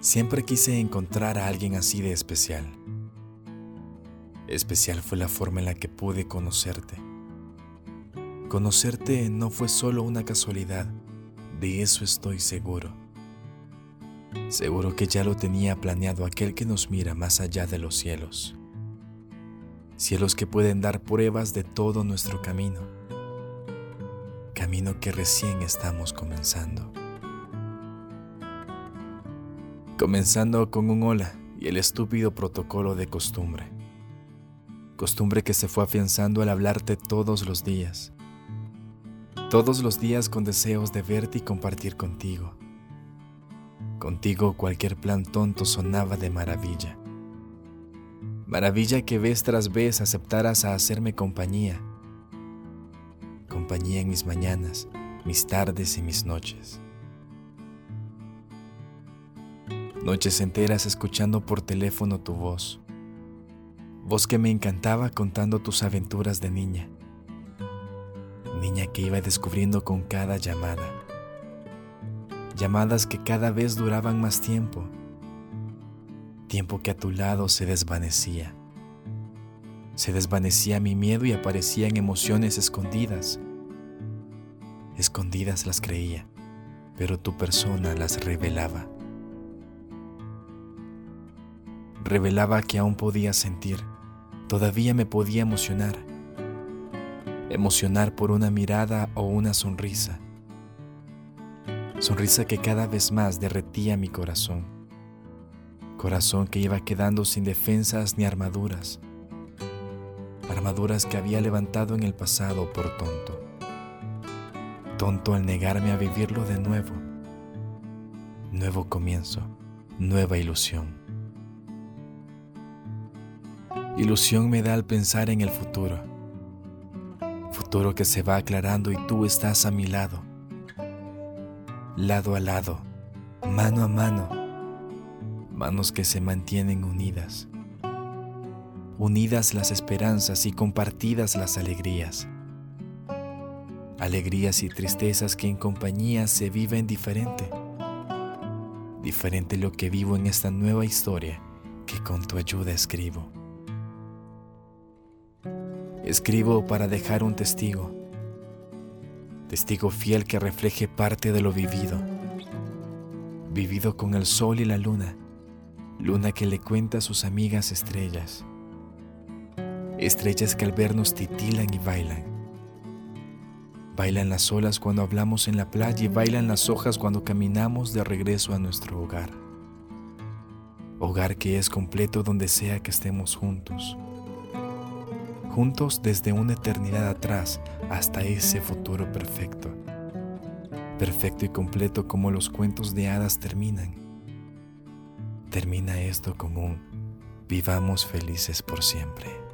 Siempre quise encontrar a alguien así de especial. Especial fue la forma en la que pude conocerte. Conocerte no fue solo una casualidad, de eso estoy seguro. Seguro que ya lo tenía planeado aquel que nos mira más allá de los cielos. Cielos que pueden dar pruebas de todo nuestro camino. Camino que recién estamos comenzando. Comenzando con un hola y el estúpido protocolo de costumbre. Costumbre que se fue afianzando al hablarte todos los días. Todos los días con deseos de verte y compartir contigo. Contigo cualquier plan tonto sonaba de maravilla. Maravilla que vez tras vez aceptaras a hacerme compañía. Compañía en mis mañanas, mis tardes y mis noches. Noches enteras escuchando por teléfono tu voz. Voz que me encantaba contando tus aventuras de niña. Niña que iba descubriendo con cada llamada. Llamadas que cada vez duraban más tiempo. Tiempo que a tu lado se desvanecía. Se desvanecía mi miedo y aparecían emociones escondidas. Escondidas las creía, pero tu persona las revelaba. Revelaba que aún podía sentir, todavía me podía emocionar. Emocionar por una mirada o una sonrisa. Sonrisa que cada vez más derretía mi corazón. Corazón que iba quedando sin defensas ni armaduras. Armaduras que había levantado en el pasado por tonto. Tonto al negarme a vivirlo de nuevo. Nuevo comienzo, nueva ilusión. Ilusión me da al pensar en el futuro. Futuro que se va aclarando y tú estás a mi lado. Lado a lado, mano a mano. Manos que se mantienen unidas. Unidas las esperanzas y compartidas las alegrías. Alegrías y tristezas que en compañía se viven diferente. Diferente lo que vivo en esta nueva historia que con tu ayuda escribo. Escribo para dejar un testigo, testigo fiel que refleje parte de lo vivido, vivido con el sol y la luna, luna que le cuenta a sus amigas estrellas, estrellas que al vernos titilan y bailan. Bailan las olas cuando hablamos en la playa y bailan las hojas cuando caminamos de regreso a nuestro hogar. Hogar que es completo donde sea que estemos juntos juntos desde una eternidad atrás hasta ese futuro perfecto. Perfecto y completo como los cuentos de hadas terminan. Termina esto como un vivamos felices por siempre.